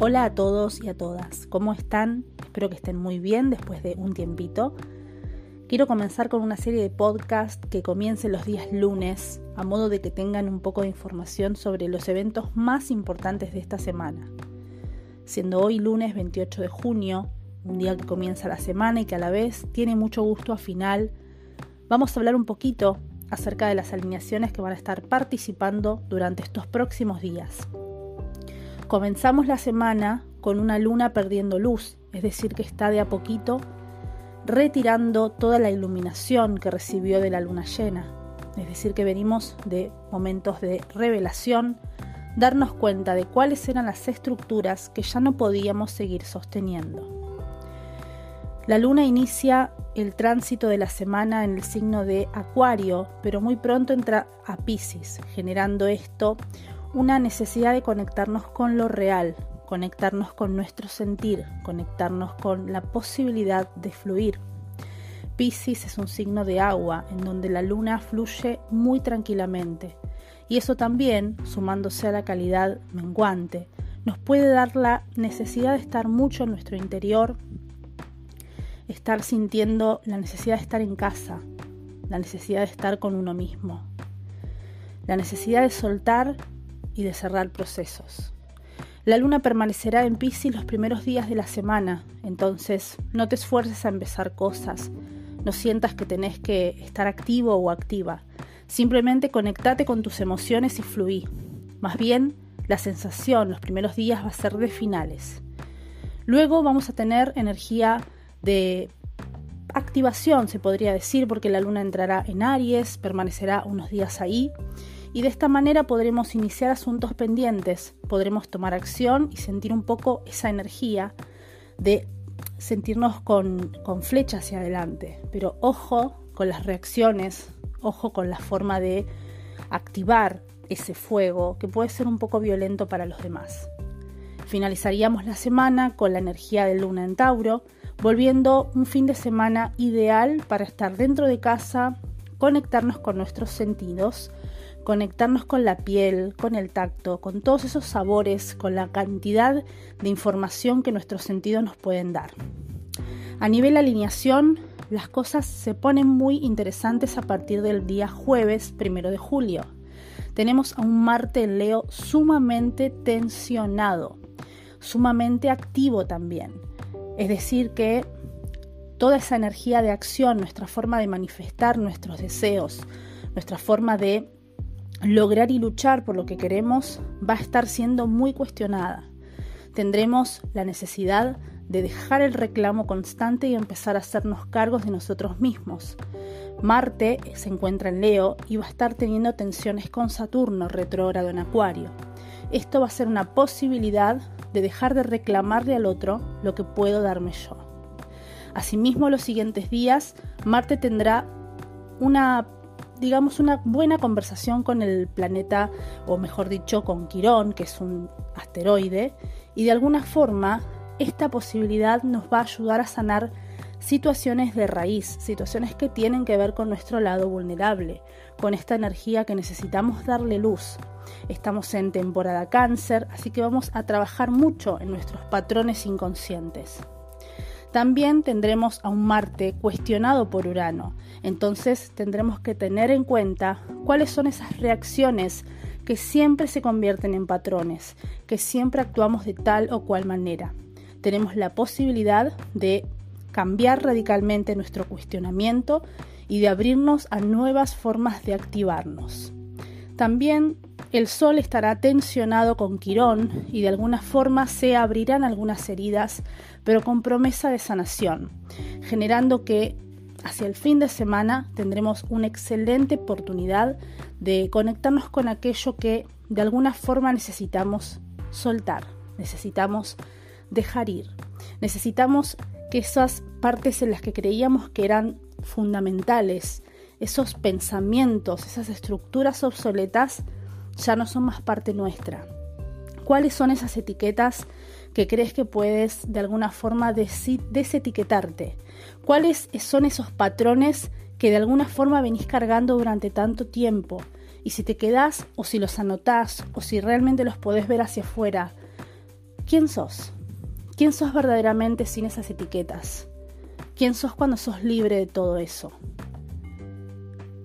Hola a todos y a todas, ¿cómo están? Espero que estén muy bien después de un tiempito. Quiero comenzar con una serie de podcast que comience los días lunes, a modo de que tengan un poco de información sobre los eventos más importantes de esta semana. Siendo hoy lunes 28 de junio, un día que comienza la semana y que a la vez tiene mucho gusto a final, vamos a hablar un poquito acerca de las alineaciones que van a estar participando durante estos próximos días. Comenzamos la semana con una luna perdiendo luz, es decir, que está de a poquito retirando toda la iluminación que recibió de la luna llena. Es decir, que venimos de momentos de revelación, darnos cuenta de cuáles eran las estructuras que ya no podíamos seguir sosteniendo. La luna inicia el tránsito de la semana en el signo de Acuario, pero muy pronto entra a Pisces, generando esto una necesidad de conectarnos con lo real, conectarnos con nuestro sentir, conectarnos con la posibilidad de fluir. Piscis es un signo de agua en donde la luna fluye muy tranquilamente y eso también, sumándose a la calidad menguante, nos puede dar la necesidad de estar mucho en nuestro interior, estar sintiendo la necesidad de estar en casa, la necesidad de estar con uno mismo, la necesidad de soltar y de cerrar procesos. La luna permanecerá en Pisces los primeros días de la semana, entonces no te esfuerces a empezar cosas, no sientas que tenés que estar activo o activa, simplemente conectate con tus emociones y fluí. Más bien, la sensación los primeros días va a ser de finales. Luego vamos a tener energía de activación, se podría decir, porque la luna entrará en Aries, permanecerá unos días ahí y de esta manera podremos iniciar asuntos pendientes, podremos tomar acción y sentir un poco esa energía de sentirnos con, con flecha hacia adelante. Pero ojo con las reacciones, ojo con la forma de activar ese fuego que puede ser un poco violento para los demás. Finalizaríamos la semana con la energía de luna en Tauro, volviendo un fin de semana ideal para estar dentro de casa, conectarnos con nuestros sentidos, conectarnos con la piel, con el tacto, con todos esos sabores, con la cantidad de información que nuestros sentidos nos pueden dar. A nivel alineación, las cosas se ponen muy interesantes a partir del día jueves primero de julio. Tenemos a un Marte en Leo sumamente tensionado, sumamente activo también. Es decir, que toda esa energía de acción, nuestra forma de manifestar nuestros deseos, nuestra forma de lograr y luchar por lo que queremos va a estar siendo muy cuestionada. Tendremos la necesidad de dejar el reclamo constante y empezar a hacernos cargos de nosotros mismos. Marte se encuentra en Leo y va a estar teniendo tensiones con Saturno retrógrado en Acuario. Esto va a ser una posibilidad de dejar de reclamarle al otro lo que puedo darme yo. Asimismo, los siguientes días, Marte tendrá una digamos, una buena conversación con el planeta, o mejor dicho, con Quirón, que es un asteroide, y de alguna forma esta posibilidad nos va a ayudar a sanar situaciones de raíz, situaciones que tienen que ver con nuestro lado vulnerable, con esta energía que necesitamos darle luz. Estamos en temporada cáncer, así que vamos a trabajar mucho en nuestros patrones inconscientes. También tendremos a un Marte cuestionado por Urano, entonces tendremos que tener en cuenta cuáles son esas reacciones que siempre se convierten en patrones, que siempre actuamos de tal o cual manera. Tenemos la posibilidad de cambiar radicalmente nuestro cuestionamiento y de abrirnos a nuevas formas de activarnos. También el Sol estará tensionado con Quirón y de alguna forma se abrirán algunas heridas, pero con promesa de sanación, generando que hacia el fin de semana tendremos una excelente oportunidad de conectarnos con aquello que de alguna forma necesitamos soltar, necesitamos dejar ir, necesitamos que esas partes en las que creíamos que eran fundamentales, esos pensamientos, esas estructuras obsoletas, ya no son más parte nuestra. ¿Cuáles son esas etiquetas que crees que puedes de alguna forma desetiquetarte? ¿Cuáles son esos patrones que de alguna forma venís cargando durante tanto tiempo? Y si te quedás o si los anotás o si realmente los podés ver hacia afuera, ¿quién sos? ¿Quién sos verdaderamente sin esas etiquetas? ¿Quién sos cuando sos libre de todo eso?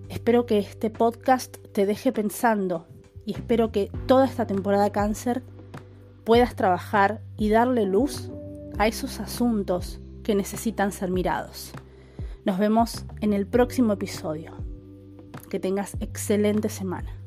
Espero que este podcast te deje pensando y espero que toda esta temporada cáncer puedas trabajar y darle luz a esos asuntos que necesitan ser mirados. Nos vemos en el próximo episodio. Que tengas excelente semana.